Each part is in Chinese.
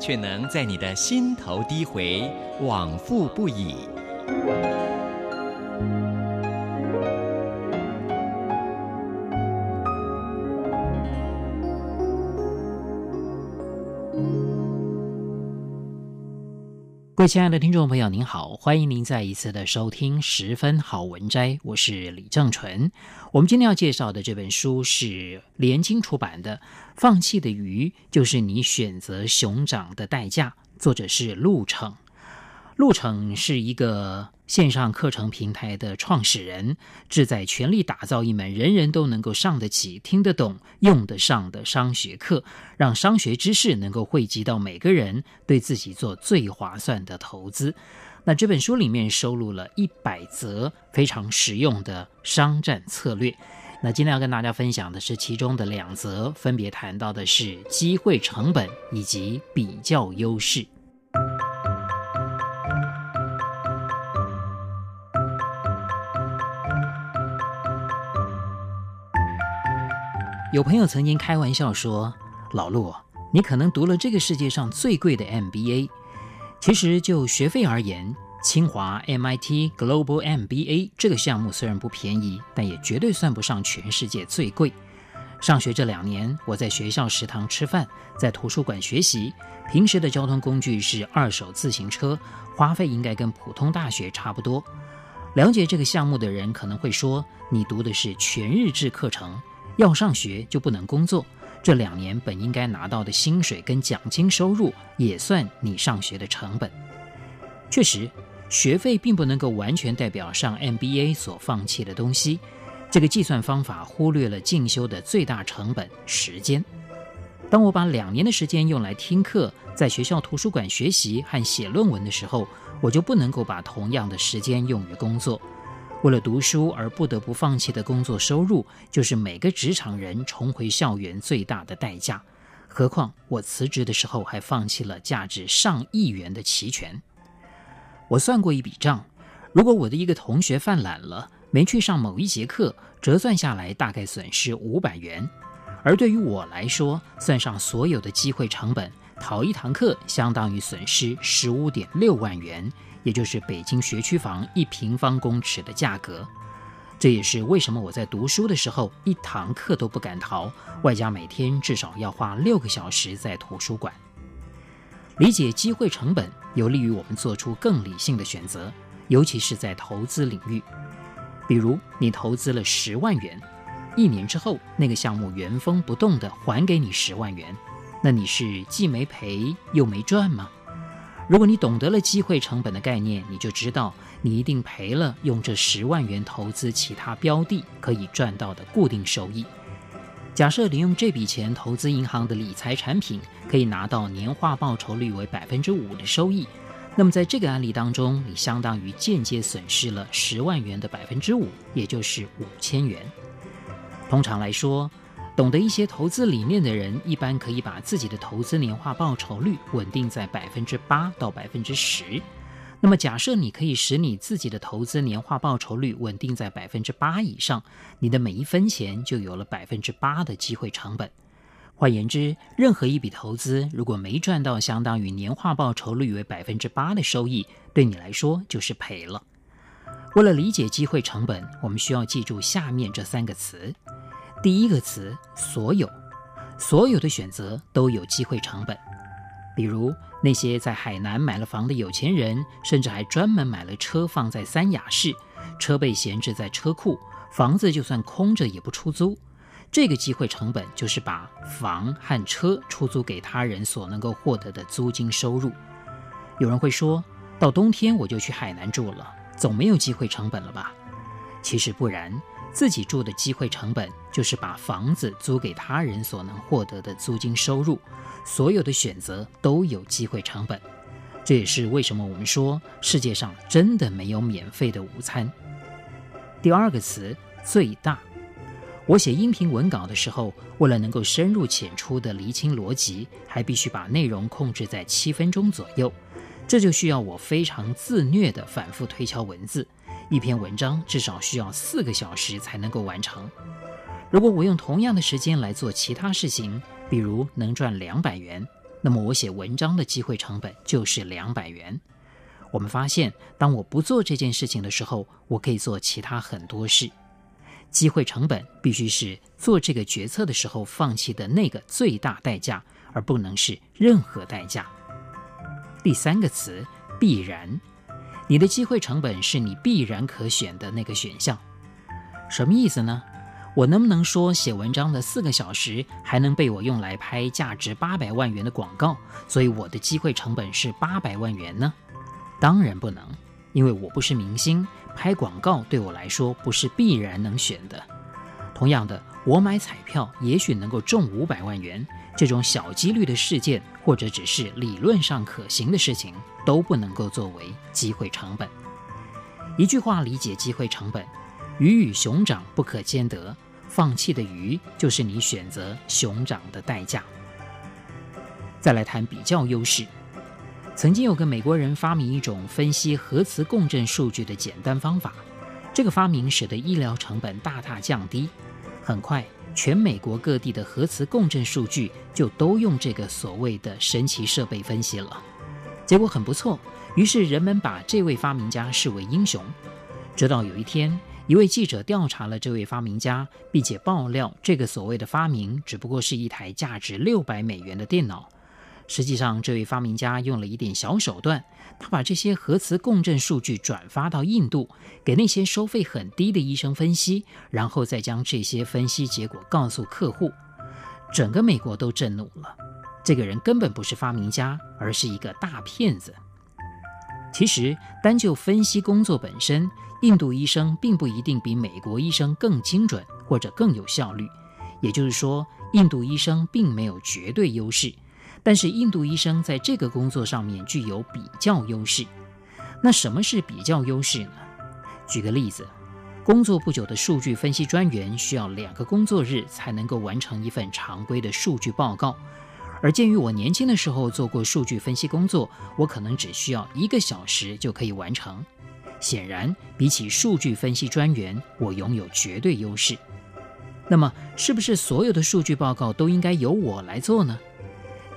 却能在你的心头低回，往复不已。各位亲爱的听众朋友，您好，欢迎您再一次的收听《十分好文摘》，我是李正纯。我们今天要介绍的这本书是联经出版的《放弃的鱼就是你选择熊掌的代价》，作者是陆程。陆程是一个线上课程平台的创始人，志在全力打造一门人人都能够上得起、听得懂、用得上的商学课，让商学知识能够汇集到每个人对自己做最划算的投资。那这本书里面收录了一百则非常实用的商战策略。那今天要跟大家分享的是其中的两则，分别谈到的是机会成本以及比较优势。有朋友曾经开玩笑说：“老陆，你可能读了这个世界上最贵的 MBA。其实就学费而言，清华 MIT Global MBA 这个项目虽然不便宜，但也绝对算不上全世界最贵。上学这两年，我在学校食堂吃饭，在图书馆学习，平时的交通工具是二手自行车，花费应该跟普通大学差不多。了解这个项目的人可能会说，你读的是全日制课程。”要上学就不能工作，这两年本应该拿到的薪水跟奖金收入也算你上学的成本。确实，学费并不能够完全代表上 MBA 所放弃的东西。这个计算方法忽略了进修的最大成本——时间。当我把两年的时间用来听课，在学校图书馆学习和写论文的时候，我就不能够把同样的时间用于工作。为了读书而不得不放弃的工作收入，就是每个职场人重回校园最大的代价。何况我辞职的时候还放弃了价值上亿元的期权。我算过一笔账，如果我的一个同学犯懒了，没去上某一节课，折算下来大概损失五百元。而对于我来说，算上所有的机会成本，逃一堂课相当于损失十五点六万元。也就是北京学区房一平方公尺的价格，这也是为什么我在读书的时候一堂课都不敢逃，外加每天至少要花六个小时在图书馆。理解机会成本，有利于我们做出更理性的选择，尤其是在投资领域。比如，你投资了十万元，一年之后那个项目原封不动地还给你十万元，那你是既没赔又没赚吗？如果你懂得了机会成本的概念，你就知道你一定赔了用这十万元投资其他标的可以赚到的固定收益。假设你用这笔钱投资银行的理财产品，可以拿到年化报酬率为百分之五的收益，那么在这个案例当中，你相当于间接损失了十万元的百分之五，也就是五千元。通常来说，懂得一些投资理念的人，一般可以把自己的投资年化报酬率稳定在百分之八到百分之十。那么，假设你可以使你自己的投资年化报酬率稳定在百分之八以上，你的每一分钱就有了百分之八的机会成本。换言之，任何一笔投资如果没赚到相当于年化报酬率为百分之八的收益，对你来说就是赔了。为了理解机会成本，我们需要记住下面这三个词。第一个词，所有，所有的选择都有机会成本。比如那些在海南买了房的有钱人，甚至还专门买了车放在三亚市，车被闲置在车库，房子就算空着也不出租。这个机会成本就是把房和车出租给他人所能够获得的租金收入。有人会说，到冬天我就去海南住了，总没有机会成本了吧？其实不然。自己住的机会成本，就是把房子租给他人所能获得的租金收入。所有的选择都有机会成本，这也是为什么我们说世界上真的没有免费的午餐。第二个词“最大”，我写音频文稿的时候，为了能够深入浅出地厘清逻辑，还必须把内容控制在七分钟左右。这就需要我非常自虐地反复推敲文字，一篇文章至少需要四个小时才能够完成。如果我用同样的时间来做其他事情，比如能赚两百元，那么我写文章的机会成本就是两百元。我们发现，当我不做这件事情的时候，我可以做其他很多事。机会成本必须是做这个决策的时候放弃的那个最大代价，而不能是任何代价。第三个词，必然，你的机会成本是你必然可选的那个选项。什么意思呢？我能不能说写文章的四个小时还能被我用来拍价值八百万元的广告，所以我的机会成本是八百万元呢？当然不能，因为我不是明星，拍广告对我来说不是必然能选的。同样的，我买彩票也许能够中五百万元。这种小几率的事件，或者只是理论上可行的事情，都不能够作为机会成本。一句话理解机会成本：鱼与熊掌不可兼得，放弃的鱼就是你选择熊掌的代价。再来谈比较优势。曾经有个美国人发明一种分析核磁共振数据的简单方法，这个发明使得医疗成本大大降低，很快。全美国各地的核磁共振数据就都用这个所谓的神奇设备分析了，结果很不错。于是人们把这位发明家视为英雄。直到有一天，一位记者调查了这位发明家，并且爆料这个所谓的发明只不过是一台价值六百美元的电脑。实际上，这位发明家用了一点小手段，他把这些核磁共振数据转发到印度，给那些收费很低的医生分析，然后再将这些分析结果告诉客户。整个美国都震怒了。这个人根本不是发明家，而是一个大骗子。其实，单就分析工作本身，印度医生并不一定比美国医生更精准或者更有效率。也就是说，印度医生并没有绝对优势。但是印度医生在这个工作上面具有比较优势。那什么是比较优势呢？举个例子，工作不久的数据分析专员需要两个工作日才能够完成一份常规的数据报告，而鉴于我年轻的时候做过数据分析工作，我可能只需要一个小时就可以完成。显然，比起数据分析专员，我拥有绝对优势。那么，是不是所有的数据报告都应该由我来做呢？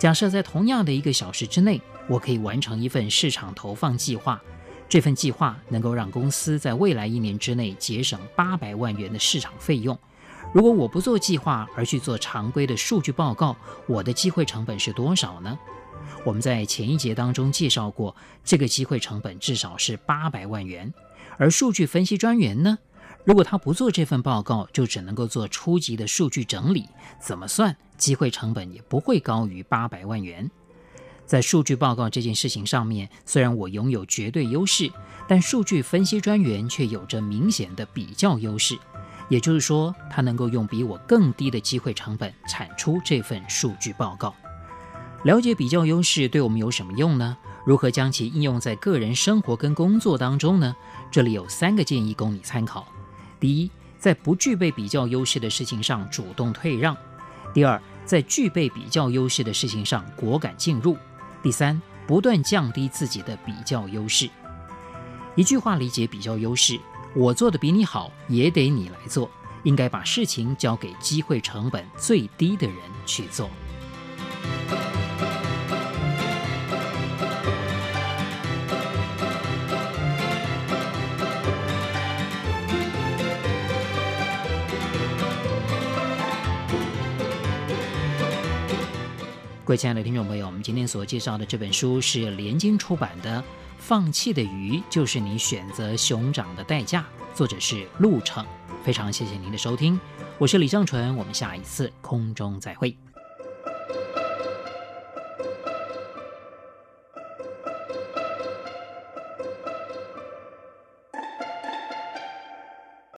假设在同样的一个小时之内，我可以完成一份市场投放计划，这份计划能够让公司在未来一年之内节省八百万元的市场费用。如果我不做计划而去做常规的数据报告，我的机会成本是多少呢？我们在前一节当中介绍过，这个机会成本至少是八百万元。而数据分析专员呢？如果他不做这份报告，就只能够做初级的数据整理，怎么算机会成本也不会高于八百万元。在数据报告这件事情上面，虽然我拥有绝对优势，但数据分析专员却有着明显的比较优势。也就是说，他能够用比我更低的机会成本产出这份数据报告。了解比较优势对我们有什么用呢？如何将其应用在个人生活跟工作当中呢？这里有三个建议供你参考。第一，在不具备比较优势的事情上主动退让；第二，在具备比较优势的事情上果敢进入；第三，不断降低自己的比较优势。一句话理解比较优势：我做的比你好，也得你来做。应该把事情交给机会成本最低的人去做。各位亲爱的听众朋友，我们今天所介绍的这本书是连经出版的《放弃的鱼就是你选择熊掌的代价》，作者是陆程。非常谢谢您的收听，我是李尚纯，我们下一次空中再会。